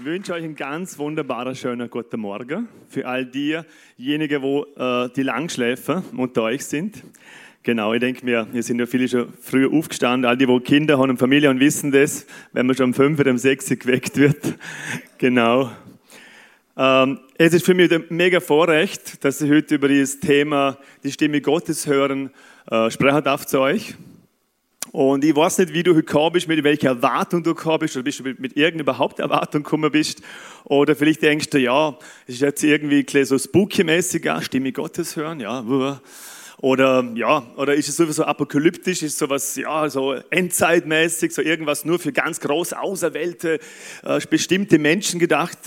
Ich wünsche euch einen ganz wunderbaren, schönen guten Morgen für all diejenigen, wo äh, die Langschläfer unter euch sind. Genau, ich denke mir, wir sind ja viele schon früher aufgestanden. All die, die Kinder haben und Familie und wissen das, wenn man schon um fünf oder um sechs geweckt wird. genau. Ähm, es ist für mich ein mega Vorrecht, dass ich heute über dieses Thema, die Stimme Gottes hören, äh, sprechen darf zu euch. Und ich weiß nicht, wie du heute gekommen bist, mit welcher Erwartung du gekommen bist, oder bist du mit, mit irgendeiner überhaupt Erwartung gekommen bist. Oder vielleicht denkst du, ja, es ist jetzt irgendwie so spooky-mäßig, Stimme Gottes hören, ja, oder ja, oder ist es sowieso apokalyptisch, ist sowas ja so endzeitmäßig, so irgendwas nur für ganz groß auserwählte, äh, bestimmte Menschen gedacht.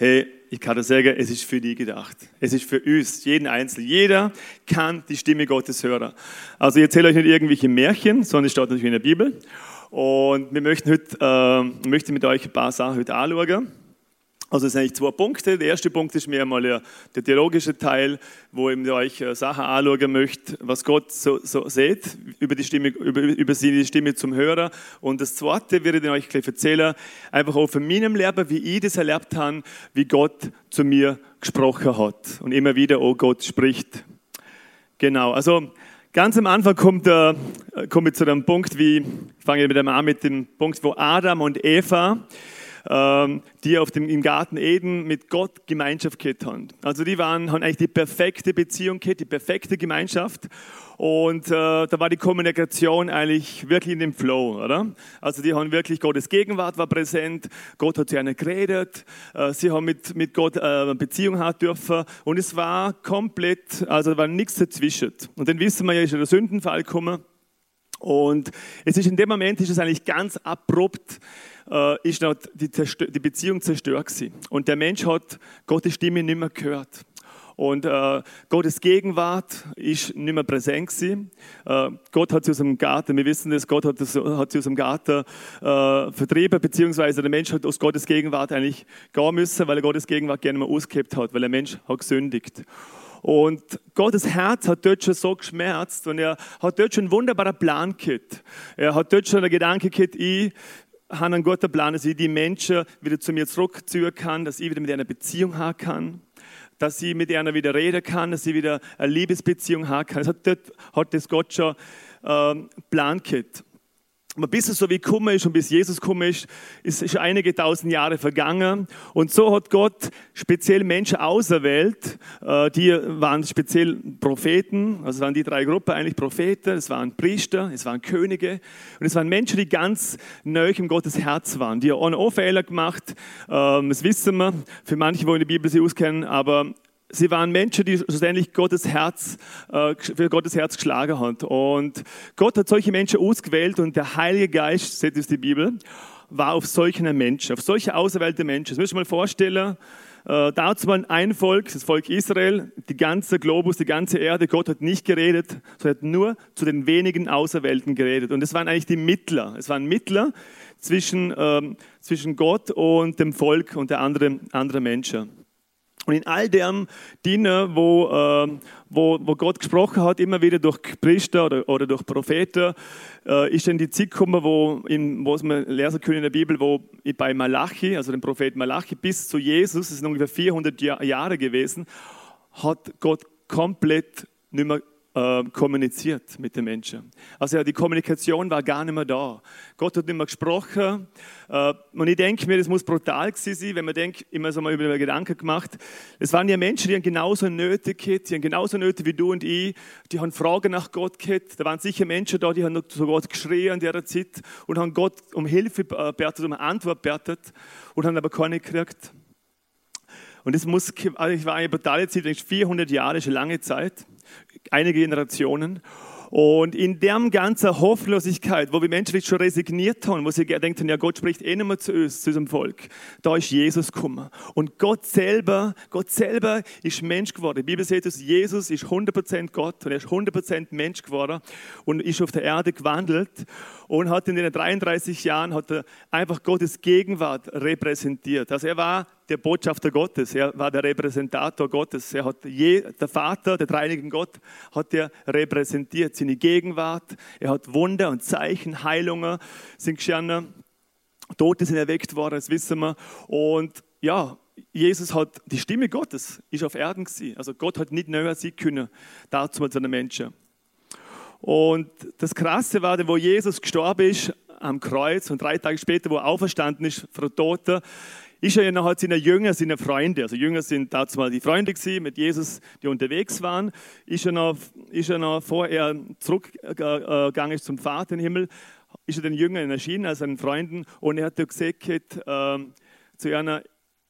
Hey, ich kann dir sagen, es ist für die gedacht. Es ist für uns, jeden Einzelnen. Jeder kann die Stimme Gottes hören. Also ich erzähle euch nicht irgendwelche Märchen, sondern es steht natürlich in der Bibel. Und wir möchten heute, äh, möchten mit euch ein paar Sachen heute anschauen. Also es sind eigentlich zwei Punkte. Der erste Punkt ist mir einmal der, theologische Teil, wo ich euch äh, Sachen anschauen möchte, was Gott so, so sieht über die Stimme, über, über die Stimme zum Hörer. Und das zweite werde ich euch gleich erzählen, einfach auch von meinem Leben, wie ich das erlebt habe, wie Gott zu mir gesprochen hat. Und immer wieder, oh Gott spricht. Genau, also ganz am Anfang kommt, äh, komme ich zu dem Punkt, wie, ich fange mit dem an mit dem Punkt, wo Adam und Eva, die auf dem, im Garten Eden mit Gott Gemeinschaft gehabt haben. Also die waren, haben eigentlich die perfekte Beziehung gehabt, die perfekte Gemeinschaft. Und äh, da war die Kommunikation eigentlich wirklich in dem Flow, oder? Also die haben wirklich, Gottes Gegenwart war präsent, Gott hat zu ihnen geredet, äh, sie haben mit, mit Gott äh, Beziehung haben dürfen und es war komplett, also war nichts dazwischen. Und dann wissen wir ja, ist der Sündenfall gekommen und es ist in dem Moment, ist es eigentlich ganz abrupt, äh, ist die, die, Beziehung zerstört gewesen. Und der Mensch hat Gottes Stimme nicht mehr gehört. Und äh, Gottes Gegenwart ist nicht mehr präsent gewesen. Äh, Gott hat sie aus dem Garten, wir wissen das, Gott hat, das, hat sie aus dem Garten äh, vertrieben, beziehungsweise der Mensch hat aus Gottes Gegenwart eigentlich gehen müssen, weil er Gottes Gegenwart gerne mal ausgehebt hat, weil der Mensch hat gesündigt. Und Gottes Herz hat dort schon so geschmerzt und er hat dort schon einen wunderbaren Plan gehabt. Er hat dort schon einen Gedanke gehabt, ich habe einen guten Plan, dass ich die Menschen wieder zu mir zurückziehen kann, dass ich wieder mit einer Beziehung haben kann, dass ich mit einer wieder reden kann, dass ich wieder eine Liebesbeziehung haben kann. Das hat, dort, hat das Gott schon äh, Plan gehabt. Bis es so wie gekommen ist und bis Jesus gekommen ist, ist, ist einige tausend Jahre vergangen. Und so hat Gott speziell Menschen auserwählt. Äh, die waren speziell Propheten, also waren die drei Gruppen eigentlich Propheten, es waren Priester, es waren Könige und es waren Menschen, die ganz neu im Gottes Herz waren. Die haben auch Fehler gemacht, ähm, das wissen wir, für manche, die in der Bibel sie auskennen, aber sie waren Menschen, die schlussendlich Gottes Herz, äh, für Gottes Herz geschlagen haben. Und Gott hat solche Menschen ausgewählt und der Heilige Geist, seht ihr die Bibel, war auf solchen Menschen, auf solche auserwählte Menschen. Das müsst ihr mal vorstellen. Äh, dazu war ein Volk, das Volk Israel, die ganze Globus, die ganze Erde. Gott hat nicht geredet, sondern hat nur zu den wenigen Auserwählten geredet. Und es waren eigentlich die Mittler. Es waren Mittler zwischen, ähm, zwischen Gott und dem Volk und der anderen andere Menschen. Und in all dem Dienen, wo, äh, wo, wo Gott gesprochen hat, immer wieder durch Priester oder, oder durch Propheten, äh, ist dann die Zeit gekommen, wo, in, wo wir lesen können in der Bibel, wo bei Malachi, also dem Propheten Malachi, bis zu Jesus, das sind ungefähr 400 Jahre gewesen, hat Gott komplett nicht mehr äh, kommuniziert mit den Menschen. Also ja, die Kommunikation war gar nicht mehr da. Gott hat nicht mehr gesprochen. Äh, und ich denke mir, das muss brutal gewesen sein, wenn man denkt, immer so mal über den Gedanken gemacht. Es waren ja Menschen, die haben genauso Nöte gehabt, die haben genauso Nöte wie du und ich, die haben Fragen nach Gott gehabt. Da waren sicher Menschen da, die haben zu Gott geschrien in dieser Zeit und haben Gott um Hilfe betet, um eine Antwort betet und haben aber keine gekriegt. Und das muss, also ich war eine brutale Zeit, 400 Jahre ist eine lange Zeit einige Generationen. Und in der ganzen Hoffnungslosigkeit, wo wir Menschen schon resigniert haben, wo sie denken, ja, Gott spricht eh nicht mehr zu uns, zu unserem Volk, da ist Jesus gekommen. Und Gott selber, Gott selber ist Mensch geworden. Die Bibel sagt uns, Jesus ist 100% Gott und er ist 100% Mensch geworden und ist auf der Erde gewandelt und hat in den 33 Jahren hat er einfach Gottes Gegenwart repräsentiert. Also er war der Botschafter Gottes, er war der Repräsentator Gottes. Er hat je, der Vater, der dreinigen Gott, hat er repräsentiert, seine Gegenwart. Er hat Wunder und Zeichen, Heilungen sind geschehen. Tote sind erweckt worden, das wissen wir. Und ja, Jesus hat, die Stimme Gottes ist auf Erden gewesen. Also Gott hat nicht näher sein können, dazu zu den Menschen. Und das Krasse war, wo Jesus gestorben ist am Kreuz und drei Tage später, wo er auferstanden ist von Toten, ist er ja noch seine Jünger, seine Freunde, also Jünger sind dazu mal die Freunde gewesen, mit Jesus, die unterwegs waren, ist er noch, ist er noch vor er zurückgegangen ist zum Vater im Himmel, ist er den Jüngern erschienen, also seinen Freunden, und er hat gesagt äh, zu einer,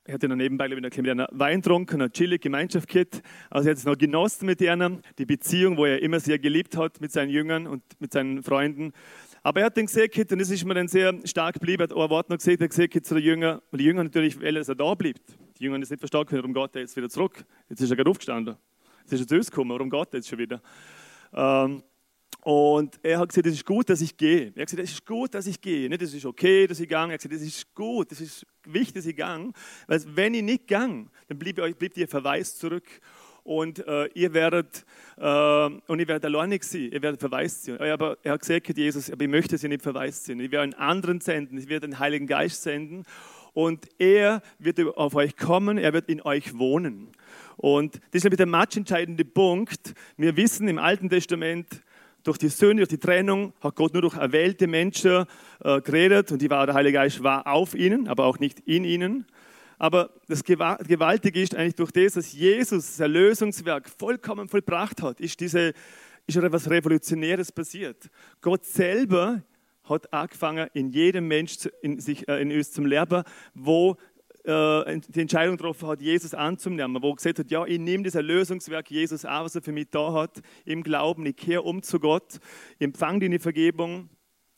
er hat ja noch nebenbei mit einer Wein getrunken, eine chillige Gemeinschaft gehabt. Also er hat es noch genossen mit ihnen, die Beziehung, wo er immer sehr geliebt hat mit seinen Jüngern und mit seinen Freunden. Aber er hat dann gesagt, und das ist mir dann sehr stark geblieben, er hat ein Wort noch gesagt, er hat gesagt zu den Jüngern, weil die Jünger natürlich dass er da bleibt. Die Jünger haben es nicht verstanden, warum geht er jetzt wieder zurück? Jetzt ist er gerade aufgestanden. Jetzt ist er zu uns gekommen, warum er jetzt schon wieder? Ähm, und er hat gesagt, es ist gut, dass ich gehe. Er hat gesagt, es ist gut, dass ich gehe. Nicht, es ist okay, dass ich gehe. Er hat gesagt, es ist gut, es ist wichtig, dass ich gehe. Weil wenn ich nicht gehe, dann bleibt, ihr Verweis zurück und äh, ihr werdet äh, und ihr werdet alleinig sein, ihr werdet verwaist sein. Aber er hat gesagt, Jesus, aber ich möchte sie nicht verwaist sein. Ich werde einen anderen senden, ich werde den Heiligen Geist senden und er wird auf euch kommen, er wird in euch wohnen. Und das ist der matchentscheidende Punkt. Wir wissen im Alten Testament, durch die Söhne, durch die Trennung hat Gott nur durch erwählte Menschen äh, geredet und die war, der Heilige Geist war auf ihnen, aber auch nicht in ihnen. Aber das Gewaltige ist eigentlich durch das, dass Jesus das Erlösungswerk vollkommen vollbracht hat, ist, diese, ist etwas Revolutionäres passiert. Gott selber hat angefangen, in jedem Mensch in, sich, äh, in uns zum Lernen, wo äh, die Entscheidung getroffen hat, Jesus anzunehmen, wo gesagt hat, ja, ich nehme das Erlösungswerk Jesus an, was er für mich da hat, im Glauben, ich kehre um zu Gott, empfange die Vergebung,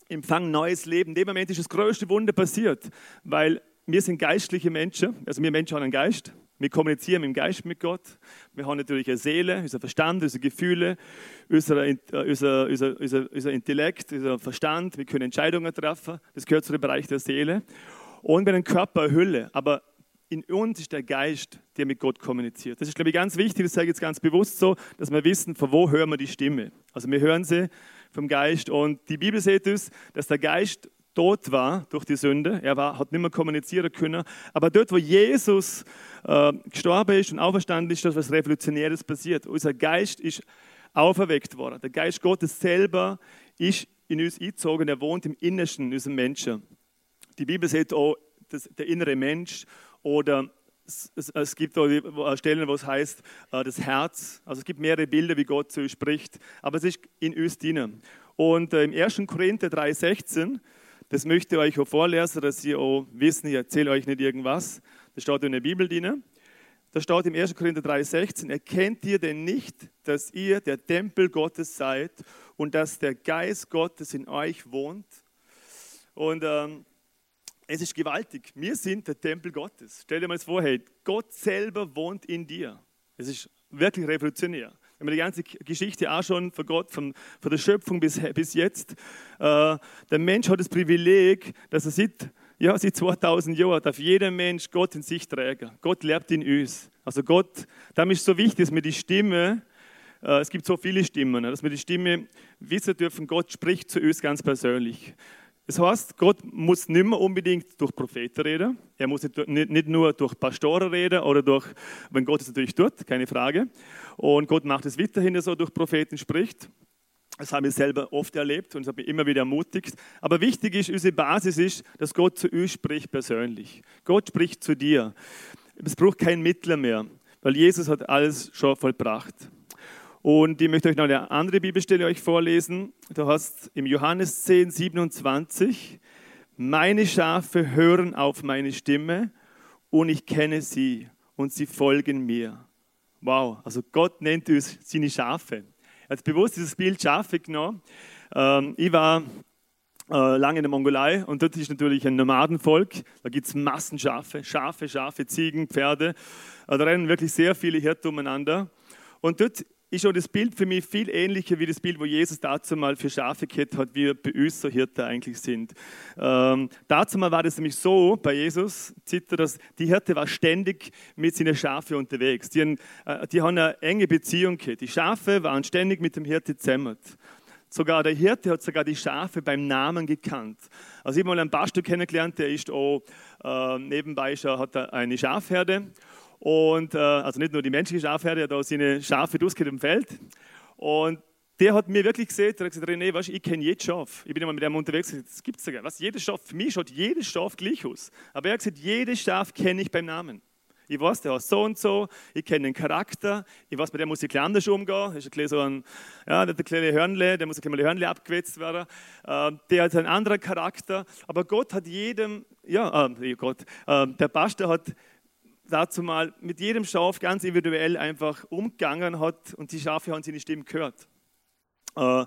empfange neues Leben. In dem Moment ist das größte Wunder passiert, weil wir sind geistliche Menschen, also wir Menschen haben einen Geist, wir kommunizieren im Geist mit Gott. Wir haben natürlich eine Seele, unser Verstand, unsere Gefühle, unser, äh, unser, unser, unser, unser Intellekt, unser Verstand. Wir können Entscheidungen treffen. Das gehört zu dem Bereich der Seele. Und wir haben einen Körper, eine Hülle. Aber in uns ist der Geist, der mit Gott kommuniziert. Das ist, glaube ich, ganz wichtig. Das sage ich jetzt ganz bewusst so, dass wir wissen, von wo hören wir die Stimme. Also wir hören sie vom Geist. Und die Bibel sagt uns, dass der Geist tot war durch die Sünde. Er war, hat nicht mehr kommunizieren können. Aber dort, wo Jesus äh, gestorben ist und auferstanden ist, ist etwas Revolutionäres passiert. Unser Geist ist auferweckt worden. Der Geist Gottes selber ist in uns eingezogen. Er wohnt im Innersten in unserem Menschen. Die Bibel sagt auch, dass der innere Mensch oder es, es, gibt auch Stellen, wo es heißt, äh, das Herz. Also es gibt mehrere Bilder, wie Gott zu uns spricht. Aber es ist in uns drin. Und äh, im 1. Korinther 3,16 das möchte ich euch auch vorlesen, dass ihr auch wissen, ich erzähle euch nicht irgendwas. Das steht in der Bibel drin. Da steht im 1. Korinther 3,16: Erkennt ihr denn nicht, dass ihr der Tempel Gottes seid und dass der Geist Gottes in euch wohnt? Und ähm, es ist gewaltig. Wir sind der Tempel Gottes. Stell dir mal vor, hey, Gott selber wohnt in dir. Es ist wirklich revolutionär wenn man die ganze Geschichte anschauen von Gott, von, von der Schöpfung bis, bis jetzt, äh, der Mensch hat das Privileg, dass er sieht, ja, seit 2000 Jahren darf jeder Mensch Gott in sich tragen. Gott lebt in uns. Also Gott, damit ist so wichtig, dass wir die Stimme, äh, es gibt so viele Stimmen, dass wir die Stimme wissen dürfen, Gott spricht zu uns ganz persönlich. Das heißt, Gott muss nicht mehr unbedingt durch Propheten reden. Er muss nicht nur durch Pastoren reden oder durch, wenn Gott es natürlich tut, keine Frage. Und Gott macht es weiterhin, dass er durch Propheten spricht. Das habe ich selber oft erlebt und das hat mich immer wieder ermutigt. Aber wichtig ist, unsere Basis ist, dass Gott zu uns spricht persönlich. Gott spricht zu dir. Es braucht kein Mittler mehr, weil Jesus hat alles schon vollbracht. Und ich möchte euch noch eine andere Bibelstelle euch vorlesen. Du hast im Johannes 10, 27, meine Schafe hören auf meine Stimme und ich kenne sie und sie folgen mir. Wow, also Gott nennt uns seine Schafe. Hat bewusst dieses Bild Schafe genommen. Ähm, ich war äh, lange in der Mongolei und dort ist natürlich ein Nomadenvolk. Da gibt es Massenschafe, Schafe, Schafe, Ziegen, Pferde. Äh, da rennen wirklich sehr viele Hirten umeinander. Und dort ist schon das Bild für mich viel ähnlicher wie das Bild, wo Jesus dazu mal für Schafe gehabt hat, wie bei uns so Hirte eigentlich sind. Ähm, dazu mal war das nämlich so bei Jesus, dass die Hirte war ständig mit seinen Schafen unterwegs. Die haben, äh, die haben eine enge Beziehung gehabt. Die Schafe waren ständig mit dem Hirte zusammen. sogar der Hirte hat sogar die Schafe beim Namen gekannt. Also ich habe mal einen Pastor kennengelernt, der ist auch äh, nebenbei schon, hat eine Schafherde und äh, also nicht nur die menschliche Schafherde, er auch seine Schafe durchgeht im Feld und der hat mir wirklich gesehen, der hat gesagt, René, weißt, ich kenne jedes Schaf. Ich bin immer mit dem unterwegs, das gibt es ja gar nicht. Jedes Schaf, für mich schaut jedes Schaf gleich aus. Aber er hat gesagt, jedes Schaf kenne ich beim Namen. Ich weiß, der heißt so und so, ich kenne den Charakter, ich weiß, mit dem muss ich ein anders umgehen. Das ist ein so ein, ja, der kleine Hörnle, der muss ein mal Hörnle abgewetzt werden. Äh, der hat einen anderen Charakter. Aber Gott hat jedem, ja, äh, Gott, äh, der Pastor hat dazu mal mit jedem Schaf ganz individuell einfach umgegangen hat und die Schafe haben seine Stimme gehört. Äh,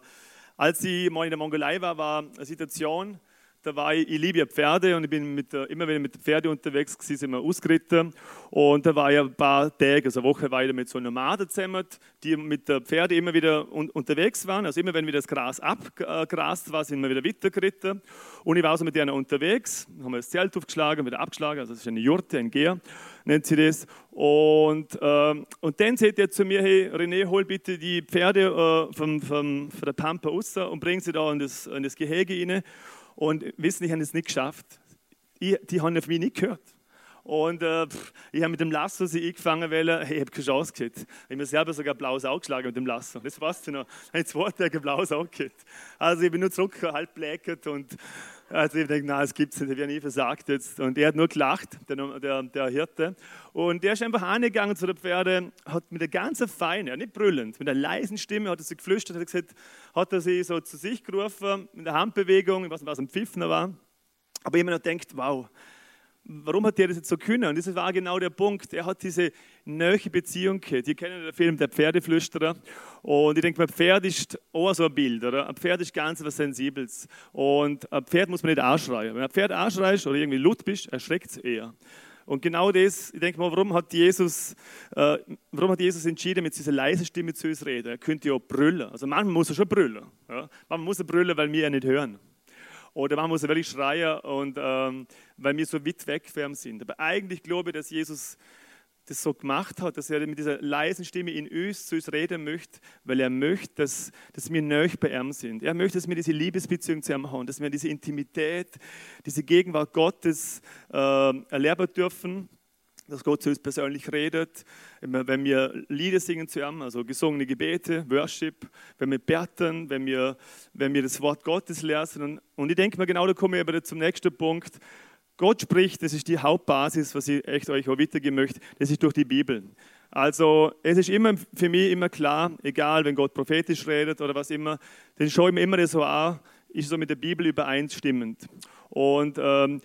als ich mal in der Mongolei war, war eine Situation, da war ich, ich liebe ja Pferde und ich bin mit, immer ich mit Pferde unterwegs war, sind wir ausgeritten. Und da war ich ein paar Tage, also eine Woche weiter mit so Nomaden zusammen, die mit der Pferde immer wieder un unterwegs waren. Also immer wenn wieder das Gras abgrast war, sind wir wieder weitergeritten. Und ich war also mit denen unterwegs, haben wir das Zelt aufgeschlagen, wieder abgeschlagen, also das ist eine Jurte, ein Geher, nennt sie das. Und, ähm, und dann sagt er zu mir, hey René, hol bitte die Pferde äh, vom, vom, von der Pampa raus und bring sie da in das, in das Gehege rein. Und wissen, ich habe es nicht geschafft. Ich, die haben auf mich nicht gehört. Und äh, ich habe mit dem Lasso sie eingefangen, weil hey, ich habe keine Chance gehabt. Ich habe mir selber sogar blaues Auge geschlagen mit dem Lasso. Das weißt du noch. Ich habe zwei Tage blaues Auge gehabt. Also ich bin nur zurück, halb bläckert und also ich denke, es gibt es nicht, ich werde nie versagt jetzt. Und er hat nur gelacht, der, der, der Hirte. Und der ist einfach angegangen zu der Pferde, hat mit der ganzen Feine, nicht brüllend, mit einer leisen Stimme hat er sie geflüstert, hat gesagt, hat er sie so zu sich gerufen, mit der Handbewegung, ich weiß nicht, was ein Pfiffner war. Aber mir noch gedacht, wow, warum hat der das jetzt so können? Und das war genau der Punkt. Er hat diese neue Beziehung gehabt. Ihr kennt den Film Der Pferdeflüsterer. Und ich denke, ein Pferd ist auch so ein Bild, oder? Ein Pferd ist ganz was Sensibles. Und ein Pferd muss man nicht anschreien. Wenn ein Pferd anschreist oder irgendwie laut bist, erschreckt es eher. Und genau das, ich denke mal, warum hat Jesus, äh, warum hat Jesus entschieden, mit dieser leisen Stimme zu uns reden? Er könnte ja brüllen. Also manchmal muss er schon brüllen. Ja? Manchmal muss er brüllen, weil wir ihn nicht hören. Oder man muss wirklich schreien, und, ähm, weil wir so weit weg von ihm sind. Aber eigentlich glaube ich, dass Jesus das so gemacht hat, dass er mit dieser leisen Stimme in uns zu uns reden möchte, weil er möchte, dass, dass wir neu bei ihm sind. Er möchte, dass wir diese Liebesbeziehung zu ihm haben, dass wir diese Intimität, diese Gegenwart Gottes äh, erleben dürfen dass Gott zu uns persönlich redet, wenn wir Lieder singen zu ihm, also gesungene Gebete, Worship, wenn wir beten, wenn wir, wenn wir das Wort Gottes lesen. Und, ich denke mir, genau da komme ich aber zum nächsten Punkt. Gott spricht, das ist die Hauptbasis, was ich echt euch auch weitergeben möchte, das ist durch die Bibel. Also es ist immer für mich immer klar, egal wenn Gott prophetisch redet oder was immer, dann schaue ich mir immer so an, ist so mit der Bibel übereinstimmend. Und ähm,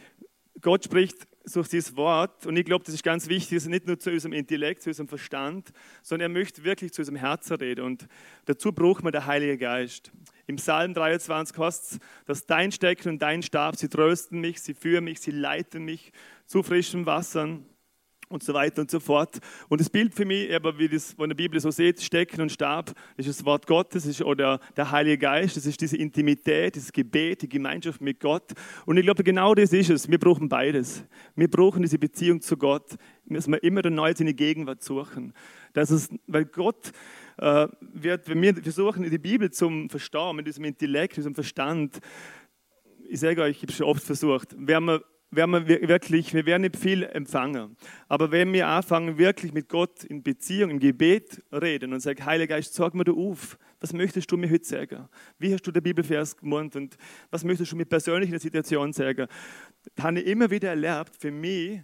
Gott spricht durch dieses Wort, und ich glaube, das ist ganz wichtig, nicht nur zu unserem Intellekt, zu unserem Verstand, sondern er möchte wirklich zu unserem Herzen reden. Und dazu braucht man der Heilige Geist. Im Psalm 23 heißt es, dass dein Stecken und dein Stab, sie trösten mich, sie führen mich, sie leiten mich zu frischen Wassern und so weiter und so fort. Und das Bild für mich, aber wie das von der Bibel so sieht, Stecken und Stab, ist das Wort Gottes ist, oder der Heilige Geist, das ist diese Intimität, dieses Gebet, die Gemeinschaft mit Gott. Und ich glaube, genau das ist es. Wir brauchen beides. Wir brauchen diese Beziehung zu Gott. Müssen wir immer neu seine Gegenwart suchen. Das ist, weil Gott äh, wird, wenn wir versuchen, die Bibel zum Verstehen, mit diesem Intellekt, mit diesem Verstand, ich sage euch, ich habe es schon oft versucht, werden wir werden wir wirklich, wir werden nicht viel empfangen. Aber wenn wir anfangen, wirklich mit Gott in Beziehung, im Gebet reden und sagen, Heiliger Geist, sag mir du auf, was möchtest du mir heute sagen? Wie hast du der Bibelvers gemeint und was möchtest du mir persönlich in der Situation sagen? Da habe ich immer wieder erlebt, für mich,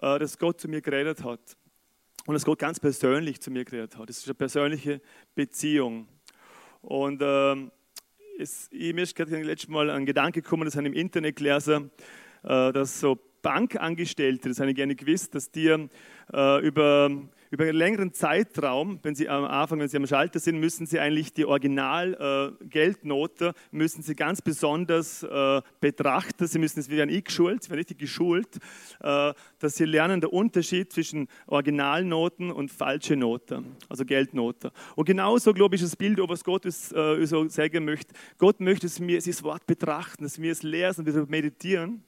äh, dass Gott zu mir geredet hat. Und dass Gott ganz persönlich zu mir geredet hat. Das ist eine persönliche Beziehung. Und ähm, es, mir ist gerade letztes Mal ein Gedanke gekommen, das habe ich im Internet gelesen, äh, dass so Bankangestellte, das habe ich gerne gewusst, dass die äh, über, über einen längeren Zeitraum, wenn sie am Anfang, wenn sie am Schalter sind, müssen sie eigentlich die Original-Geldnote, äh, müssen sie ganz besonders äh, betrachten. Sie müssen es wieder eingeschult, sie werden richtig geschult, äh, dass sie lernen den Unterschied zwischen Originalnoten und falsche Noten, also Geldnoten. Und genauso, glaube ich, ist das Bild, was Gott äh, so sagen möchte. Gott möchte, dass wir das Wort betrachten, dass wir es lesen, dass wir meditieren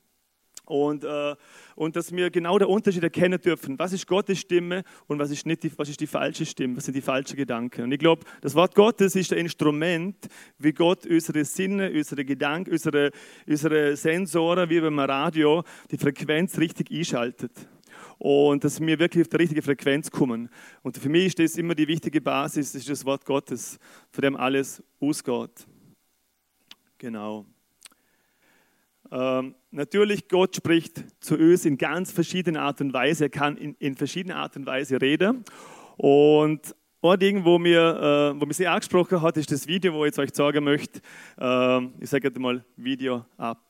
Und, äh, und dass wir genau den Unterschied erkennen dürfen. Was ist Gottes Stimme und was ist, nicht die, was ist die falsche Stimme, was sind die falschen Gedanken. Und ich glaube, das Wort Gottes ist ein Instrument, wie Gott unsere Sinne, unsere Gedanken, unsere, unsere Sensoren, wie beim Radio, die Frequenz richtig einschaltet. Und dass wir wirklich auf die richtige Frequenz kommen. Und für mich ist das immer die wichtige Basis, das ist das Wort Gottes, von dem alles ausgeht. Genau. Ähm, natürlich, Gott spricht zu uns in ganz verschiedenen Art und Weise. Er kann in, in verschiedenen Art und Weise reden. Und ein Ding, wo mir, äh, wo mich sehr angesprochen hat, ist das Video, wo ich jetzt euch sagen möchte. Äh, ich sage jetzt mal Video ab.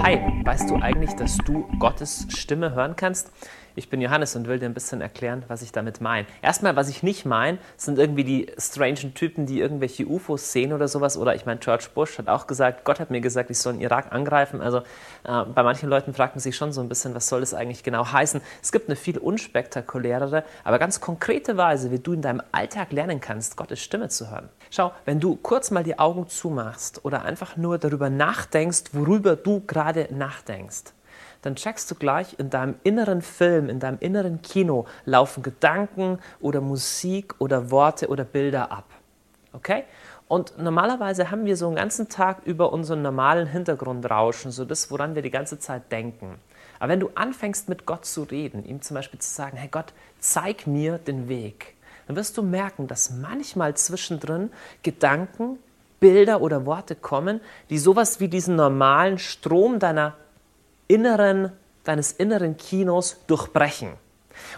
Hi, weißt du eigentlich, dass du Gottes Stimme hören kannst? Ich bin Johannes und will dir ein bisschen erklären, was ich damit meine. Erstmal, was ich nicht meine, sind irgendwie die strangen Typen, die irgendwelche UFOs sehen oder sowas. Oder ich meine, George Bush hat auch gesagt, Gott hat mir gesagt, ich soll den Irak angreifen. Also äh, bei manchen Leuten fragt man sich schon so ein bisschen, was soll das eigentlich genau heißen. Es gibt eine viel unspektakulärere, aber ganz konkrete Weise, wie du in deinem Alltag lernen kannst, Gottes Stimme zu hören. Schau, wenn du kurz mal die Augen zumachst oder einfach nur darüber nachdenkst, worüber du gerade nachdenkst, dann checkst du gleich in deinem inneren Film, in deinem inneren Kino laufen Gedanken oder Musik oder Worte oder Bilder ab. Okay? Und normalerweise haben wir so einen ganzen Tag über unseren normalen Hintergrundrauschen, so das, woran wir die ganze Zeit denken. Aber wenn du anfängst mit Gott zu reden, ihm zum Beispiel zu sagen, hey Gott, zeig mir den Weg, dann wirst du merken, dass manchmal zwischendrin Gedanken, Bilder oder Worte kommen, die sowas wie diesen normalen Strom deiner inneren, deines inneren Kinos durchbrechen.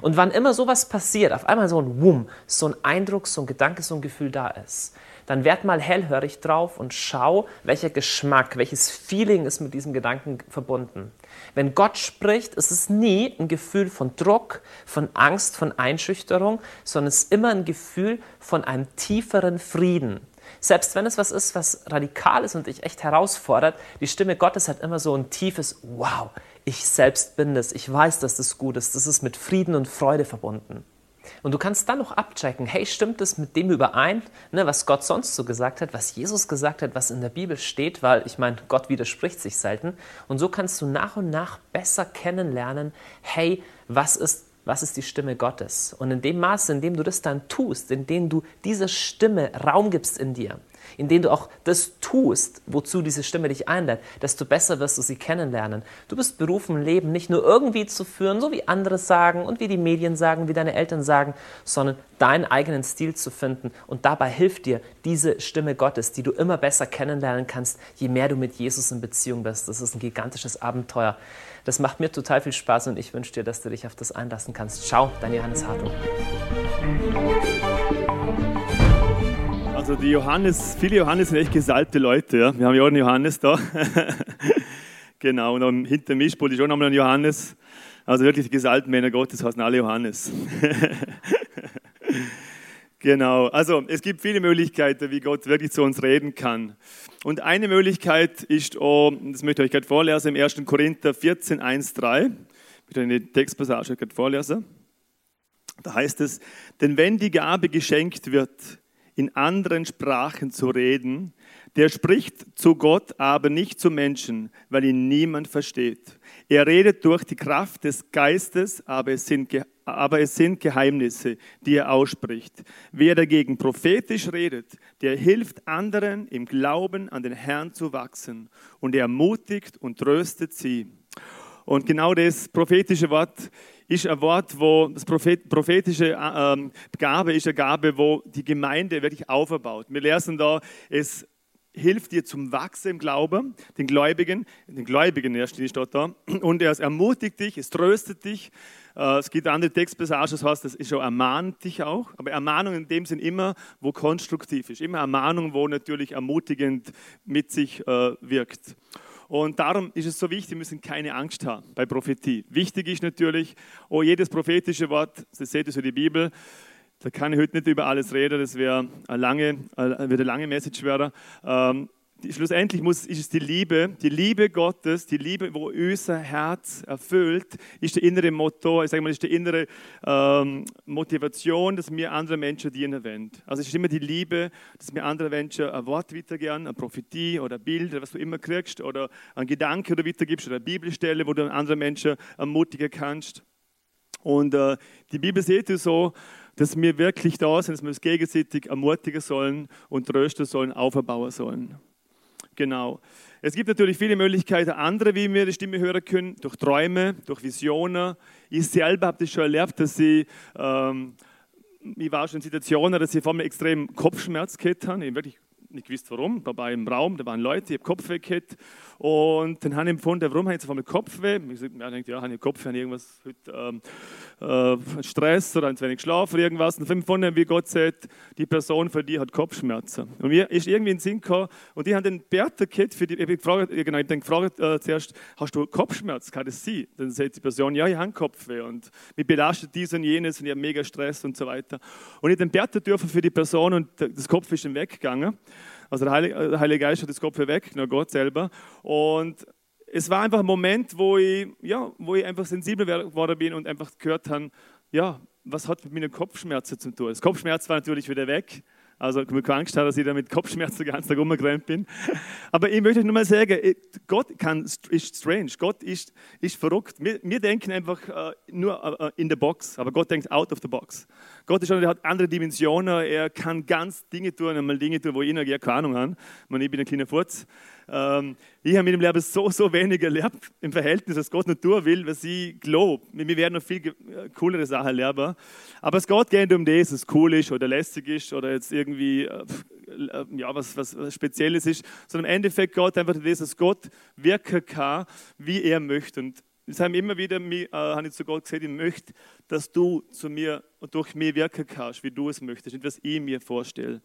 Und wann immer sowas passiert, auf einmal so ein Wumm, so ein Eindruck, so ein Gedanke, so ein Gefühl da ist, dann werd mal hellhörig drauf und schau, welcher Geschmack, welches Feeling ist mit diesem Gedanken verbunden. Wenn Gott spricht, ist es nie ein Gefühl von Druck, von Angst, von Einschüchterung, sondern es ist immer ein Gefühl von einem tieferen Frieden. Selbst wenn es was ist, was radikal ist und dich echt herausfordert, die Stimme Gottes hat immer so ein tiefes Wow, ich selbst bin das, ich weiß, dass das gut ist, das ist mit Frieden und Freude verbunden. Und du kannst dann noch abchecken, hey, stimmt es mit dem überein, ne, was Gott sonst so gesagt hat, was Jesus gesagt hat, was in der Bibel steht, weil ich meine, Gott widerspricht sich selten. Und so kannst du nach und nach besser kennenlernen, hey, was ist was ist die Stimme Gottes? Und in dem Maße, in dem du das dann tust, in dem du dieser Stimme Raum gibst in dir, in dem du auch das tust, wozu diese Stimme dich einlädt, desto besser wirst du sie kennenlernen. Du bist berufen, Leben nicht nur irgendwie zu führen, so wie andere sagen und wie die Medien sagen, wie deine Eltern sagen, sondern deinen eigenen Stil zu finden. Und dabei hilft dir diese Stimme Gottes, die du immer besser kennenlernen kannst, je mehr du mit Jesus in Beziehung bist. Das ist ein gigantisches Abenteuer. Das macht mir total viel Spaß und ich wünsche dir, dass du dich auf das einlassen kannst. Ciao, dein Johannes Hartung. Also die Johannes, viele Johannes sind echt gesalbte Leute. Ja? Wir haben ja auch einen Johannes da. genau, und hinter mir ist auch nochmal ein Johannes. Also wirklich die gesalbten Männer Gottes heißen alle Johannes. Genau, also es gibt viele Möglichkeiten, wie Gott wirklich zu uns reden kann. Und eine Möglichkeit ist, oh, das möchte ich euch gerade vorlesen, im 1. Korinther 14, 1, 3. Ich möchte eine Textpassage gerade vorlesen. Da heißt es, denn wenn die Gabe geschenkt wird, in anderen Sprachen zu reden, der spricht zu Gott, aber nicht zu Menschen, weil ihn niemand versteht. Er redet durch die Kraft des Geistes, aber es sind, aber es sind Geheimnisse, die er ausspricht. Wer dagegen prophetisch redet, der hilft anderen im Glauben an den Herrn zu wachsen und er ermutigt und tröstet sie. Und genau das prophetische Wort ist ein Wort, wo das prophetische ähm, Gabe ist eine Gabe, wo die Gemeinde wirklich aufbaut. Wir lesen da, es hilft dir zum Wachsen im Glauben, den Gläubigen, den Gläubigen erst steht da, und er ermutigt dich, es tröstet dich. Äh, es gibt andere Textpassagen, das heißt, das ist schon ermahnt dich auch, aber Ermahnung in dem Sinn immer, wo konstruktiv ist, immer Ermahnung, wo natürlich ermutigend mit sich äh, wirkt. Und darum ist es so wichtig, wir müssen keine Angst haben bei Prophetie. Wichtig ist natürlich, oh, jedes prophetische Wort, das seht ihr so die Bibel, da kann ich heute nicht über alles reden, das wäre eine lange, wird eine lange Message werden. Ähm, schlussendlich muss, ist es die Liebe, die Liebe Gottes, die Liebe, wo unser Herz erfüllt, ist der innere Motor, ich sage mal, ist die innere ähm, Motivation, dass wir anderen Menschen dienen wollen. Also es ist immer die Liebe, dass wir anderen Menschen ein Wort weitergeben, eine Prophetie oder ein Bild, was du immer kriegst, oder einen Gedanke oder weitergibst, oder eine Bibelstelle, wo du anderen Menschen ermutigen kannst. Und äh, die Bibel sieht es so, dass wir wirklich da sind, dass wir uns gegenseitig ermutigen sollen und trösten sollen, aufbauen sollen. Genau. Es gibt natürlich viele Möglichkeiten, andere, wie wir die Stimme hören können, durch Träume, durch Visionen. Ich selber habe das schon erlebt, dass ich, ähm, ich war schon in Situationen, dass ich vor mir extrem Kopfschmerz gehabt habe. Ich wirklich nicht gewusst warum. Da war im Raum, da waren Leute, ich habe Kopfweh gehabt. Und dann habe ich empfunden, warum habe ich jetzt auf Kopfweh? Ich gesagt, ja, denkt, ja, habe ich Kopfweh, habe ich irgendwas heute, ähm, äh, Stress oder zu wenig geschlafen oder irgendwas. Und dann empfunden, wie Gott sagt, die Person für die hat Kopfschmerzen. Und mir ist irgendwie in den Sinn gekommen, und ich habe den Bertha gehabt, für die, ich habe gefragt, genau, ich habe gefragt äh, zuerst, hast du Kopfschmerz? Kann das sein? Dann sagt die Person, ja, ich habe Kopfweh und mich belastet dies und jenes und ich habe mega Stress und so weiter. Und ich habe den Bertha dürfen für die Person und das Kopf ist dann weggegangen. Also der Heilige, der Heilige Geist hat das Kopf weg, nur Gott selber. Und es war einfach ein Moment, wo ich, ja, wo ich einfach sensibel geworden bin und einfach gehört habe, ja, was hat mit meinen Kopfschmerzen zu tun? Das Kopfschmerz war natürlich wieder weg. Also ich habe Angst, dass ich da mit Kopfschmerzen den ganzen Tag rumgerannt bin. Aber ich möchte euch nur mal sagen, Gott kann, ist strange. Gott ist, ist verrückt. Wir, wir denken einfach uh, nur uh, in der Box, aber Gott denkt out of the box. Gott ist er hat andere Dimensionen. Er kann ganz Dinge tun, einmal Dinge tun, wo ich noch keine Ahnung habe. Ich bin ein kleiner Furz. Ähm, ich habe in meinem Leben so, so wenig erlebt im Verhältnis, dass Gott nicht will, was ich glaube. Wir werden noch viel äh, coolere Sachen erleben. Aber es geht gar nicht um das, was cool ist oder lästig ist oder jetzt irgendwie äh, ja, was, was, was Spezielles ist, sondern im Endeffekt geht einfach das, dass Gott wirken kann, wie er möchte. Und das haben immer wieder, äh, ich zu Gott gesagt, ich möchte, dass du zu mir und durch mich wirken kannst, wie du es möchtest, nicht was ich mir vorstelle.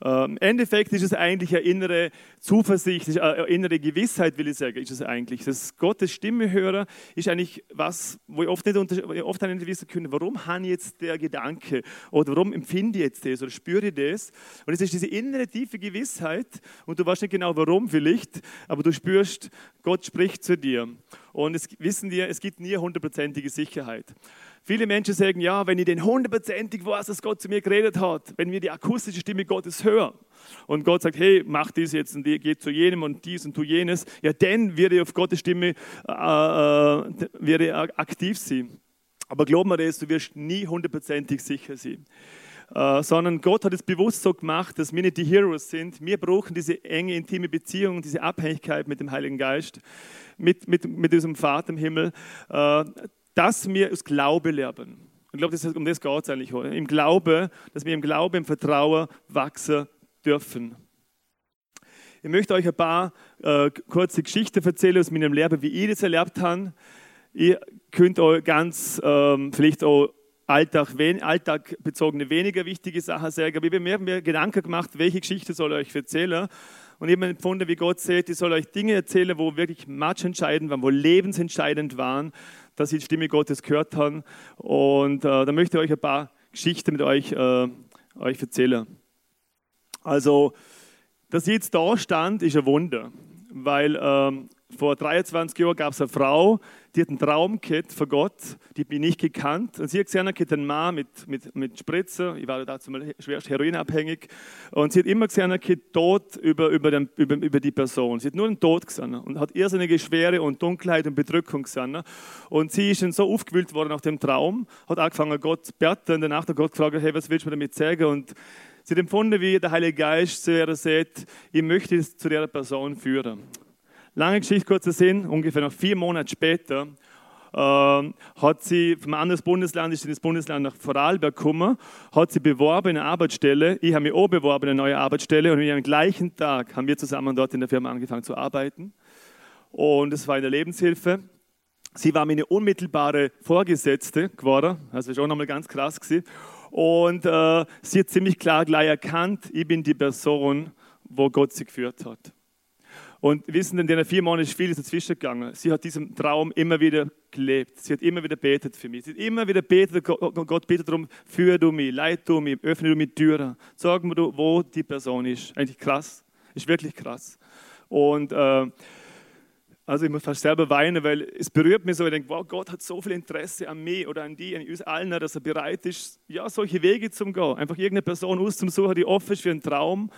Im Endeffekt ist es eigentlich eine innere Zuversicht, eine innere Gewissheit, will ich sagen, ist es eigentlich. Das Gottes Stimme hören ist eigentlich was, wo ich oft nicht, oft nicht wissen können, warum habe ich jetzt der Gedanke oder warum empfinde ich jetzt das oder spüre ich das. Und es ist diese innere tiefe Gewissheit und du weißt nicht genau warum vielleicht, aber du spürst, Gott spricht zu dir. Und es wissen wir, es gibt nie hundertprozentige Sicherheit. Viele Menschen sagen, ja, wenn ich den hundertprozentig weiß, dass Gott zu mir geredet hat, wenn wir die akustische Stimme Gottes hören und Gott sagt, hey, mach dies jetzt und geh zu jenem und dies und tu jenes, ja, dann werde ich auf Gottes Stimme äh, äh werde aktiv sein. Aber glaub mir das, du wirst nie hundertprozentig sicher sein. Uh, sondern Gott hat es bewusst so gemacht, dass wir nicht die Heroes sind. Wir brauchen diese enge, intime Beziehung, diese Abhängigkeit mit dem Heiligen Geist, mit, mit, mit diesem Vater im Himmel, uh, dass wir aus Glaube lernen. Ich glaube, um das geht es eigentlich heute. Im Glaube, dass wir im Glaube, im Vertrauen wachsen dürfen. Ich möchte euch ein paar äh, kurze Geschichten erzählen aus meinem Leben, wie ich das erlebt habe. Ihr könnt euch ganz ähm, vielleicht auch Alltag, alltagbezogene weniger wichtige Sachen sagen, aber ich habe mir Gedanken gemacht, welche Geschichte soll ich euch erzählen. Und ich habe empfunden, wie Gott sagt, ich soll euch Dinge erzählen, wo wirklich matchentscheidend waren, wo lebensentscheidend waren, dass ich die Stimme Gottes gehört habe. Und äh, da möchte ich euch ein paar Geschichten mit euch, äh, euch erzählen. Also, dass ich jetzt da stand, ist ein Wunder, weil ähm, vor 23 Jahren gab es eine Frau, die hat einen Traum von Gott, die bin ich gekannt. Und sie hat gesehen, hat einen Mann mit, mit, mit Spritzer, ich war dazu mal schwerst heroinabhängig. Und sie hat immer gesehen, er Tod über, über, den, über, über die Person. Sie hat nur den Tod gesehen und hat irrsinnige Schwere und Dunkelheit und Bedrückung gesehen. Und sie ist dann so aufgewühlt worden nach dem Traum, hat angefangen, Gott zu beten und danach hat Gott gefragt, hey, was willst du mir damit sagen? Und sie hat empfunden, wie der Heilige Geist zu ihr sagt, ich möchte es zu der Person führen. Lange Geschichte, kurzer Sinn, ungefähr noch vier Monate später äh, hat sie vom anderen Bundesland, ist in das Bundesland nach Vorarlberg gekommen, hat sie beworben in eine Arbeitsstelle. Ich habe mich auch beworben in eine neue Arbeitsstelle und am gleichen Tag haben wir zusammen dort in der Firma angefangen zu arbeiten. Und es war in der Lebenshilfe. Sie war meine unmittelbare Vorgesetzte geworden, also auch nochmal ganz krass gewesen. Und äh, sie hat ziemlich klar gleich erkannt, ich bin die Person, wo Gott sie geführt hat. Und wissen, in den vier Monaten ist vieles dazwischen gegangen. Sie hat diesen Traum immer wieder gelebt. Sie hat immer wieder betet für mich. Sie hat immer wieder betet, Gott betet darum, führe du mich, leite du mich, öffne du mir Türen. Sag mir, wo die Person ist. Eigentlich krass. Ist wirklich krass. Und äh, also ich muss fast selber weinen, weil es berührt mich so, ich denke, wow, Gott hat so viel Interesse an mir oder an die, an uns allen, dass er bereit ist, ja, solche Wege zu gehen. Einfach irgendeine Person auszusuchen, die offen ist für einen Traum.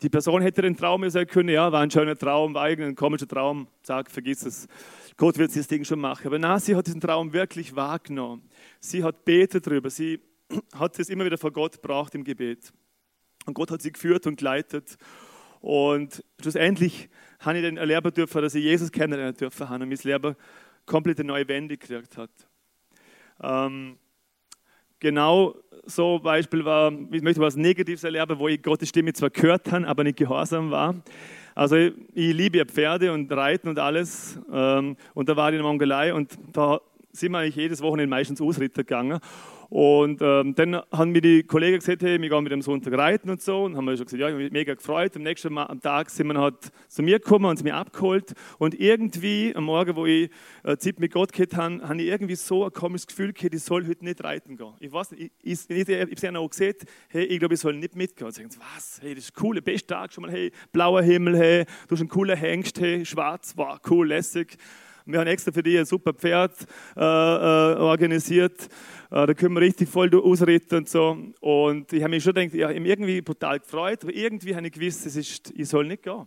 Die Person hätte den Traum ja sagen können, ja, war ein schöner Traum, war irgendein komischer Traum, sag, vergiss es. Gott wird das Ding schon machen. Aber na, sie hat diesen Traum wirklich wahrgenommen. Sie hat betet darüber, sie hat es immer wieder vor Gott gebracht im Gebet. Und Gott hat sie geführt und geleitet. Und schlussendlich habe ich dann erleben dürfen, dass ich Jesus kennenlernen dürfen habe und mein Leben komplett eine neue Wende gekriegt hat. Ähm, genau so Beispiel war, ich möchte was Negatives erleben, wo ich Gottes Stimme zwar gehört habe, aber nicht gehorsam war. Also ich, ich liebe Pferde und Reiten und alles. Ähm, und da war ich in der Mongolei und da sind wir eigentlich jedes Wochenende meistens Ausritter gegangen. Und ähm, dann haben mir die Kollegen gesagt, hey, wir gehen mit dem Sonntag reiten und so. Und haben wir schon gesagt, ja, ich habe mich mega gefreut. Am nächsten am Tag sind wir halt zu mir gekommen und sie mich abgeholt. Und irgendwie am Morgen, wo ich äh, Zeit mit Gott gehabt habe, habe ich irgendwie so ein komisches Gefühl gehabt, ich soll heute nicht reiten gehen. Ich weiß nicht, ich, ich, ich, ich habe sie auch gesagt, hey, ich glaube, ich soll nicht mitgehen. Und sie sagen, was? Hey, das ist cool, der beste Tag schon mal, hey, blauer Himmel, hey, du hast einen coolen Hengst, hey, schwarz, wow, cool, lässig. Wir haben extra für dich ein super Pferd äh, äh, organisiert. Äh, da können wir richtig voll ausritten und so. Und ich habe mich schon gedacht, ja, irgendwie brutal gefreut, aber irgendwie habe ich gewusst, es ist, ich soll nicht gehen.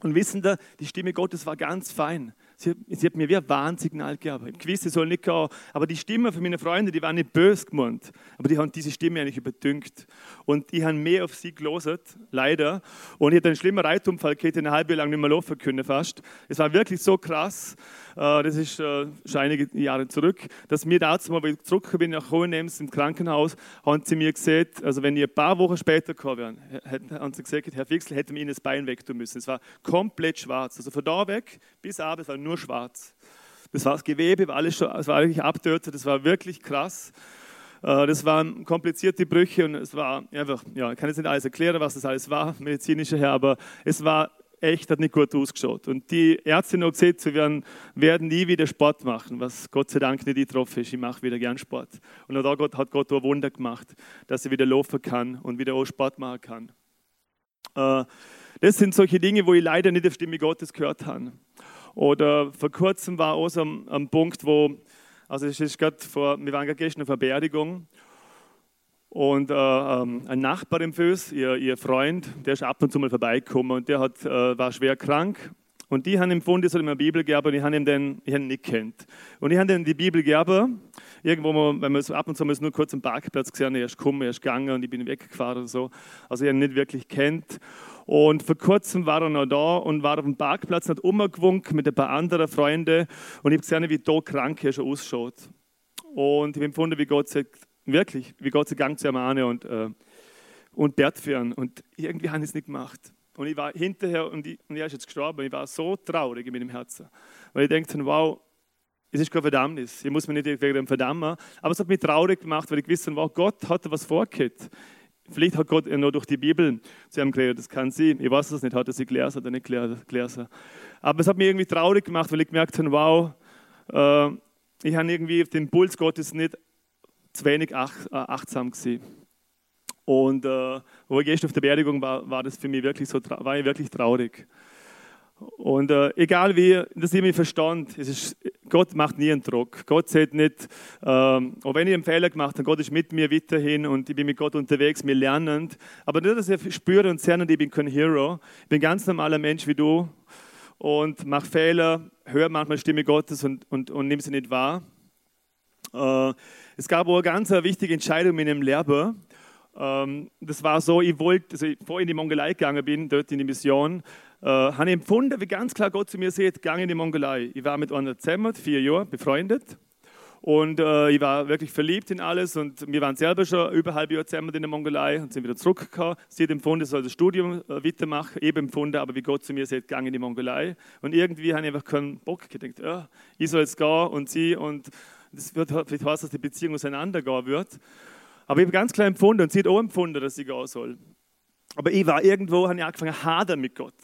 Und wissen da, die Stimme Gottes war ganz fein. Sie, sie hat mir wie ein Warnsignal gegeben. Ich wusste, ich soll nicht gehen. Aber die Stimme von meinen Freunden, die waren nicht böse gemeint. Aber die haben diese Stimme eigentlich überdünkt. Und ich habe mehr auf sie gelesen, leider. Und ich hatte einen schlimmen Reitunfall, ich hätte eine halbe lang nicht mehr laufen können fast. Es war wirklich so krass. Äh, das ist äh, schon einige Jahre zurück, dass mir dazu weil ich zurück bin nach Hohenems im Krankenhaus, haben sie mir gesagt, also wenn ich ein paar Wochen später gekommen wäre, haben sie gesagt, Herr Fixel, hätte mir Ihnen das Bein weg tun müssen. Es war komplett schwarz. Also von da weg bis abends war nur schwarz. Das war das Gewebe, war alles es war eigentlich abtötet, das war wirklich krass. Äh, das waren komplizierte Brüche und es war einfach, ja, ich kann jetzt nicht alles erklären, was das alles war, medizinischer her, aber es war echt, hat nicht gut ausgeschaut. Und die Ärzte haben gesagt, sie werden, werden nie wieder Sport machen, was Gott sei Dank nicht getroffen ist. Ich mache wieder gern Sport. Und da hat Gott ein Wunder gemacht, dass ich wieder laufen kann und wieder auch Sport machen kann. Äh, das sind solche Dinge, wo ich leider nicht auf Stimme Gottes gehört habe. Oder vor kurzem war auch so ein, Punkt, wo, also es ist gerade vor, wir waren gerade gestern auf einer Beerdigung und äh, ähm, ein Nachbar im Föß, ihr, ihr, Freund, der ist ab und zu mal vorbeigekommen und der hat, äh, war schwer krank. Und die haben ihm gefunden, soll ihm eine Bibel geben und ich habe ihn, den, ich ihn nicht kennt. Und ich habe ihm die Bibel gegeben, irgendwo, mal, wenn man so ab und zu mal nur kurz am Parkplatz gesehen, er ist gekommen, er ist gegangen und ich bin weggefahren oder so. Also ich ihn nicht wirklich kennt. Und vor kurzem war er noch da und war auf dem Parkplatz und hat umgewunken mit ein paar anderen Freunden und ich habe gesehen, wie da krank er schon ausschaut. Und ich habe empfunden, wie Gott sagt, Wirklich, wie Gott sei Dank zu Amane und, äh, und Bert führen. Und irgendwie haben sie es nicht gemacht. Und ich war hinterher, und, ich, und er ist jetzt gestorben, ich war so traurig in meinem Herzen. Weil ich denke, wow, es ist kein Verdammnis. Ich muss mich nicht wegen dem verdammen. Aber es hat mich traurig gemacht, weil ich wusste, wow, Gott hat was vorgehabt. Vielleicht hat Gott nur durch die Bibel zu ihm geredet, das kann sie. Ich weiß es nicht, hat er sie gelesen oder nicht gelesen. Aber es hat mich irgendwie traurig gemacht, weil ich gemerkt habe, wow, äh, ich habe irgendwie den Puls Gottes nicht zu wenig ach, äh, achtsam gewesen. Und äh, gestern auf der Beerdigung war, war das für mich wirklich so, war ich wirklich traurig. Und äh, egal wie, das ich mich verstand, es ist, Gott macht nie einen Druck. Gott sagt nicht, ähm, auch wenn ich einen Fehler gemacht habe, Gott ist mit mir weiterhin und ich bin mit Gott unterwegs, wir lernen. Aber nur, dass ich spüre und sehe, ich bin kein Hero. Ich bin ein ganz normaler Mensch wie du und mache Fehler, höre manchmal Stimme Gottes und, und, und nehme sie nicht wahr. Äh, es gab auch eine ganz wichtige Entscheidung in dem Lehrer. Ähm, das war so, ich wollte, also bevor ich in die Mongolei gegangen bin, dort in die Mission, äh, habe ich empfunden, wie ganz klar Gott zu mir sagt, gang in die Mongolei. Ich war mit einer zusammen, vier Jahre, befreundet. Und äh, ich war wirklich verliebt in alles und wir waren selber schon über ein halbes Jahr zusammen in der Mongolei und sind wieder zurückgekommen. Sie hat empfunden, ich soll das Studium äh, weitermachen, eben empfunden, aber wie Gott zu mir sagt, gang in die Mongolei. Und irgendwie habe ich einfach keinen Bock gedacht, ja, ich soll jetzt gehen und sie und das wird vielleicht heißen, dass die Beziehung auseinandergehen wird. Aber ich habe ganz klar empfunden und sie hat auch empfunden, dass sie gehen soll. Aber ich war irgendwo, habe ich angefangen zu hadern mit Gott.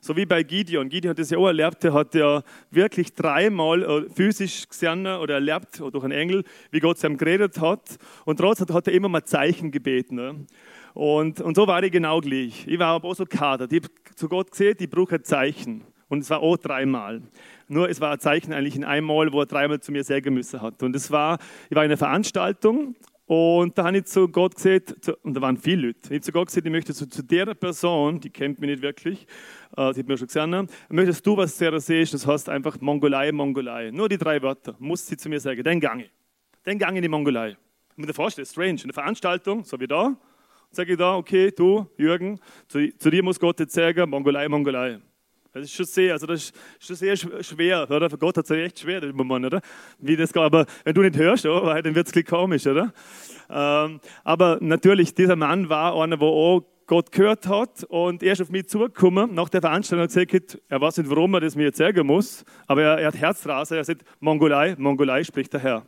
So wie bei Gideon. Gideon hat das ja auch erlebt, der hat ja wirklich dreimal äh, physisch gesehen oder erlebt durch einen Engel, wie Gott zu ihm geredet hat. Und trotzdem hat er immer mal Zeichen gebeten. Ne? Und, und so war ich genau gleich. Ich war aber auch so kader. Ich habe zu Gott gesehen, ich brauche ein Zeichen. Und es war auch dreimal. Nur es war ein Zeichen eigentlich in einmal, wo er dreimal zu mir sagen müssen hat. Und es war, ich war in einer Veranstaltung und da habe ich zu Gott gesagt, und da waren viele Leute, ich habe zu Gott gesagt, ich möchte zu, zu der Person, die kennt mich nicht wirklich, äh, die hat mir schon gesehen, möchtest du was sehr siehst, das heißt einfach Mongolei, Mongolei. Nur die drei Wörter, muss sie zu mir sagen, dann gange. Dann gange in die Mongolei. Ich muss dir vorstellen, strange, in einer Veranstaltung, so wie da, sage ich da, okay, du, Jürgen, zu, zu dir muss Gott jetzt sagen, Mongolei, Mongolei. Das ist schon sehr, also das ist schon sehr schwer, oder? Für Gott hat es echt schwer im Moment, oder? Wie das. Aber wenn du nicht hörst, oh, dann wird es komisch, oder? Ähm, aber natürlich, dieser Mann war einer, der auch Gott gehört hat und er ist auf mich zugekommen nach der Veranstaltung und gesagt, er weiß nicht, warum er das mir jetzt sagen muss, aber er, er hat Herzrasen, er sagt, Mongolei, Mongolei spricht der Herr.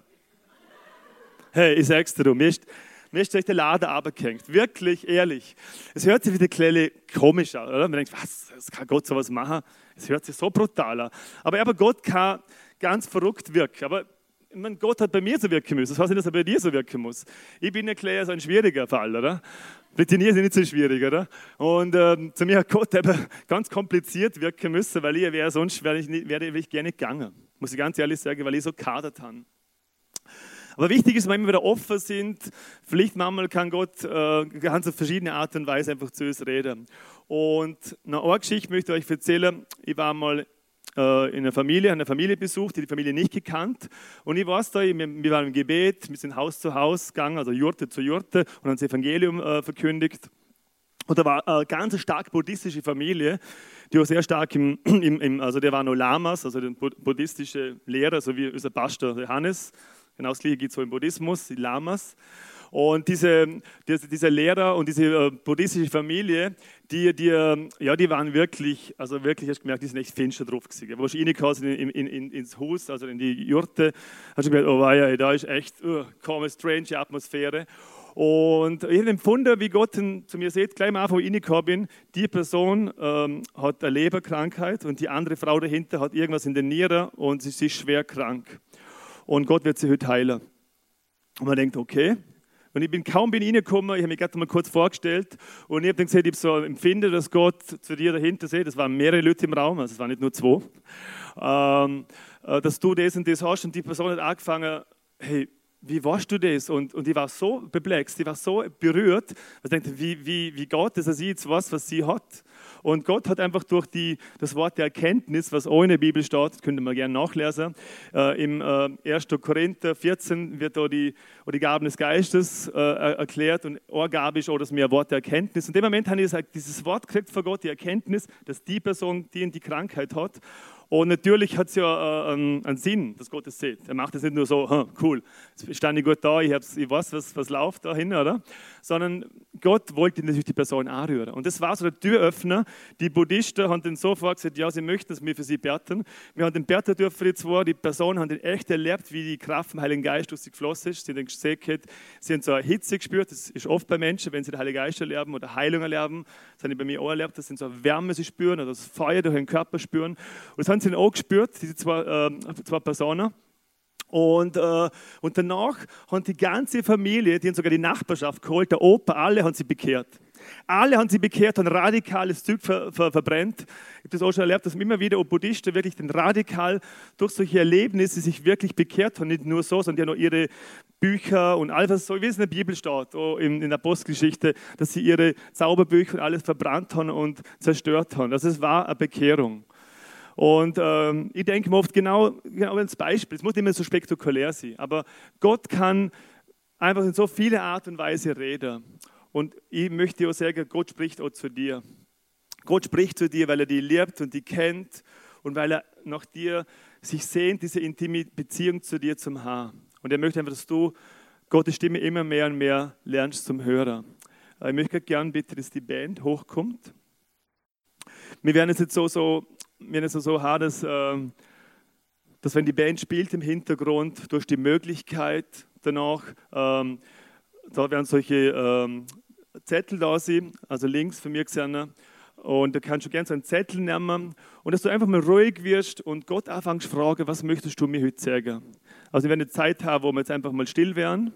Hey, ich sag's dir, du, mir ist, mir ist durch der Laden abgehängt. Wirklich, ehrlich. Es hört sich wie eine kleine komisch an, oder? Man denkt, was, das kann Gott sowas machen? Es hört sich so brutal an. Aber, aber Gott kann ganz verrückt wirken. Aber meine, Gott hat bei mir so wirken müssen. Das heißt nicht, dass er bei dir so wirken muss. Ich bin ja klar so ein schwieriger Fall, oder? Plätinier ist nicht so schwierig, oder? Und ähm, zu mir hat Gott eben ganz kompliziert wirken müssen, weil ich wäre sonst wäre ich, nicht, wäre ich gerne gegangen. Muss ich ganz ehrlich sagen, weil ich so kadert habe. Aber wichtig ist, wenn wir wieder offen sind, vielleicht manchmal kann Gott äh, ganz auf verschiedene Art und Weise einfach zu uns reden. Und eine Geschichte möchte ich euch erzählen. Ich war mal äh, in einer Familie, eine Familie besucht, die die Familie nicht gekannt. Und ich war da, wir waren im Gebet, wir sind Haus zu Haus gegangen, also Jurte zu Jurte und haben das Evangelium äh, verkündigt. Und da war eine ganz stark buddhistische Familie, die war sehr stark im, im, also der war noch Lamas, also der buddhistische Lehrer, so wie unser Pastor Johannes, Genau das gleiche geht so im Buddhismus, die Lamas. Und diese, diese, diese Lehrer und diese äh, buddhistische Familie, die, die, ja, die waren wirklich, also wirklich, hast du gemerkt, die sind echt finster drauf gewesen. Wo ich in, in, in, ins Haus, also in die Jurte, hast du gemerkt, oh ja, da ist echt uh, eine strange Atmosphäre. Und ich habe empfunden, wie Gott zu mir sagt, gleich am Anfang, wo ich reingekommen bin, die Person ähm, hat eine Leberkrankheit und die andere Frau dahinter hat irgendwas in den Nieren und sie ist schwer krank und Gott wird sie heute heilen. Und man denkt, okay. Und ich bin kaum bin reingekommen, ich habe mich gerade mal kurz vorgestellt und ich habe dann gesagt, ich so empfinde, dass Gott zu dir dahinter sieht. Das waren mehrere Leute im Raum, also es waren nicht nur zwei. Ähm, äh, dass du das und das hast und die Person hat angefangen, hey, wie warst du das? Und, und ich war so perplex, ich war so berührt, ich dachte, wie, wie, wie Gott, dass er sie jetzt was, was sie hat. Und Gott hat einfach durch die, das Wort der Erkenntnis, was auch in der Bibel steht, könnt ihr mal gerne nachlesen, äh, im äh, 1. Korinther 14 wird da die, die Gaben des Geistes äh, erklärt und eine ist auch das mehr Wort der Erkenntnis. Und in dem Moment habe ich gesagt, dieses Wort kriegt von Gott die Erkenntnis, dass die Person, die die Krankheit hat, und natürlich hat es ja äh, einen, Sinn, dass Gott es sieht. Er macht es nicht nur so, hm, cool, jetzt stand ich gut da, ich, ich weiß, was, was läuft da hin, oder? Sondern Gott wollte natürlich die Person anrühren. Und das war so der Türöffner. Die Buddhisten haben den sofort gesagt, ja, sie möchten, dass wir für sie beten. Wir haben den beten dürfen jetzt vor, die Personen haben den echt erlebt, wie die Kraft vom Heiligen Geist durch sie geflossen ist. Sie haben den gesehen, sie haben so eine Hitze gespürt, das ist oft bei Menschen, wenn sie den Heiligen Geist erleben oder Heilung erleben, das habe ich bei mir auch erlebt, dass sie so eine Wärme sie spüren oder das Feuer durch den Körper spüren. Und das haben sie auch gespürt, diese zwei, äh, zwei Personen. Und, äh, und danach haben die ganze Familie, die haben sogar die Nachbarschaft geholt, der Opa, alle haben sie bekehrt. Alle haben sie bekehrt, haben radikales Zeug ver, ver, verbrennt. Ich habe das auch schon erlebt, dass immer wieder Buddhisten wirklich den radikal durch solche Erlebnisse sich wirklich bekehrt haben. Nicht nur so, sondern die haben auch ihre Bücher und alles, so wie es in der Bibel steht, in, in der Postgeschichte, dass sie ihre Zauberbücher und alles verbrannt haben und zerstört haben. Also es war eine Bekehrung. Und ähm, ich denke mir oft genau, genau als Beispiel, es muss nicht immer so spektakulär sein, aber Gott kann einfach in so viele Art und Weise reden. Und ich möchte auch sagen, Gott spricht auch zu dir. Gott spricht zu dir, weil er dich liebt und dich kennt und weil er nach dir sich sehnt, diese intime Beziehung zu dir zum Haar. Und er möchte einfach, dass du Gottes Stimme immer mehr und mehr lernst zum Hörer. Ich möchte gerne bitte, dass die Band hochkommt. Wir werden jetzt so, so wenn es so hart ist, ähm, dass wenn die Band spielt im Hintergrund, durch die Möglichkeit danach, ähm, da werden solche ähm, Zettel da sein, also links von mir gesehen, und da kannst du gerne so einen Zettel nehmen und dass du einfach mal ruhig wirst und Gott anfängst zu fragen, was möchtest du mir heute sagen? Also wir werden eine Zeit haben, wo wir jetzt einfach mal still werden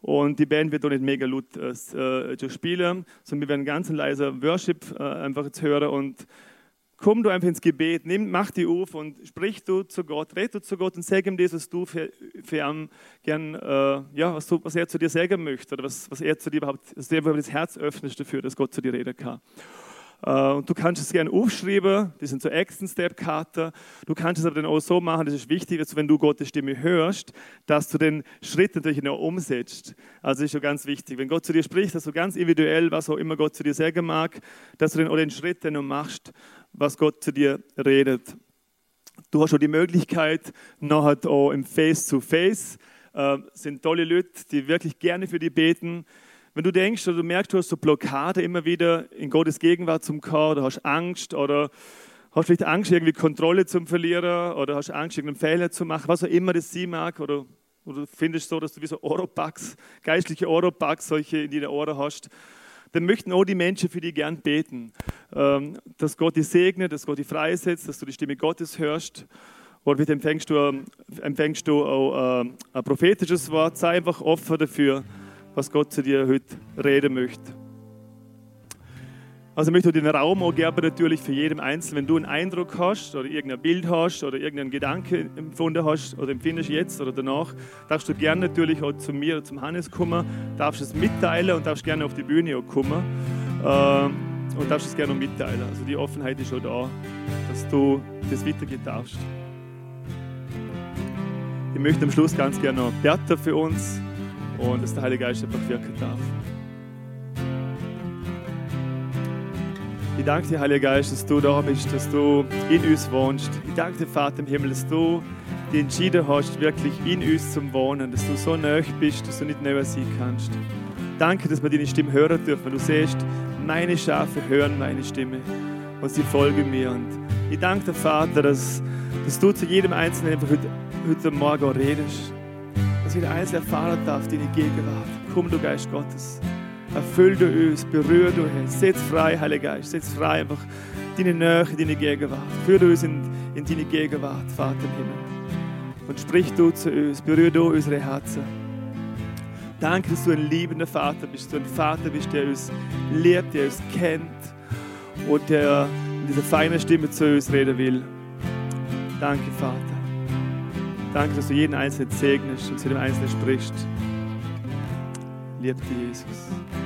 Und die Band wird auch nicht mega laut äh, spielen, sondern wir werden ganz leiser Worship äh, einfach jetzt hören und komm du einfach ins Gebet, nimm, mach die auf und sprich du zu Gott, red du zu Gott und sag ihm das, was du für, für ihn gern, äh, ja, was, du, was, er zu dir sagen möchte oder was, was er zu dir überhaupt, dass du überhaupt das Herz öffnest dafür, dass Gott zu dir reden kann. Äh, und du kannst es gerne aufschreiben, das sind so Action-Step-Karten. Du kannst es aber dann auch so machen, das ist wichtig, dass wenn du Gottes Stimme hörst, dass du den Schritt natürlich noch umsetzt. Also das ist schon ganz wichtig. Wenn Gott zu dir spricht, dass du ganz individuell, was auch immer Gott zu dir sagen mag, dass du dann auch den Schritt dann noch machst, was Gott zu dir redet. Du hast schon die Möglichkeit, nachher auch im Face-to-Face, -face, äh, sind tolle Leute, die wirklich gerne für dich beten. Wenn du denkst oder du merkst, du hast so Blockade immer wieder in Gottes Gegenwart zum kommen oder hast Angst oder hast vielleicht Angst, irgendwie Kontrolle zu verlieren oder hast Angst, irgendeinen Fehler zu machen, was auch immer das sein mag oder, oder findest so, dass du wie so Oropax, geistliche Oropax, solche in deinen Ohren hast, dann möchten auch die Menschen für dich gern beten, ähm, dass Gott dich segnet, dass Gott dich freisetzt, dass du die Stimme Gottes hörst. Oder bitte empfängst du, empfängst du auch ähm, ein prophetisches Wort, sei einfach offen dafür was Gott zu dir heute reden möchte. Also ich möchte den Raum auch gerne natürlich für jeden Einzelnen, wenn du einen Eindruck hast oder irgendein Bild hast oder irgendeinen Gedanke empfunden hast oder empfindest jetzt oder danach, darfst du gerne natürlich auch zu mir oder zum Hannes kommen, darfst es mitteilen und darfst gerne auf die Bühne auch kommen äh, und darfst es gerne auch mitteilen. Also die Offenheit ist schon da, dass du das weitergehen darfst. Ich möchte am Schluss ganz gerne noch Bertha für uns und dass der Heilige Geist einfach wirken darf. Ich danke dir, Heiliger Geist, dass du da bist, dass du in uns wohnst. Ich danke dir, Vater im Himmel, dass du dich entschieden hast, wirklich in uns zu wohnen, dass du so nah bist, dass du nicht näher sein kannst. Danke, dass wir deine Stimme hören dürfen. Du siehst, meine Schafe hören meine Stimme und sie folgen mir. Und ich danke dir, Vater, dass, dass du zu jedem Einzelnen einfach heute, heute Morgen redest dass jeder Einzelne erfahren darf, deine Gegenwart. Komm, du Geist Gottes. Erfüll du uns, berühre du uns. Setz frei, Heiliger Geist. Setz frei einfach deine Nähe, deine Gegenwart. Führe du uns in, in deine Gegenwart, Vater im Himmel. Und sprich du zu uns, berühre du unsere Herzen. Danke, dass du ein liebender Vater bist. Du ein Vater bist, der uns liebt, der uns kennt und der in dieser feinen Stimme zu uns reden will. Danke, Vater. Danke, dass du jeden Einzelnen segnest und zu dem Einzelnen sprichst. Lieb dich, Jesus.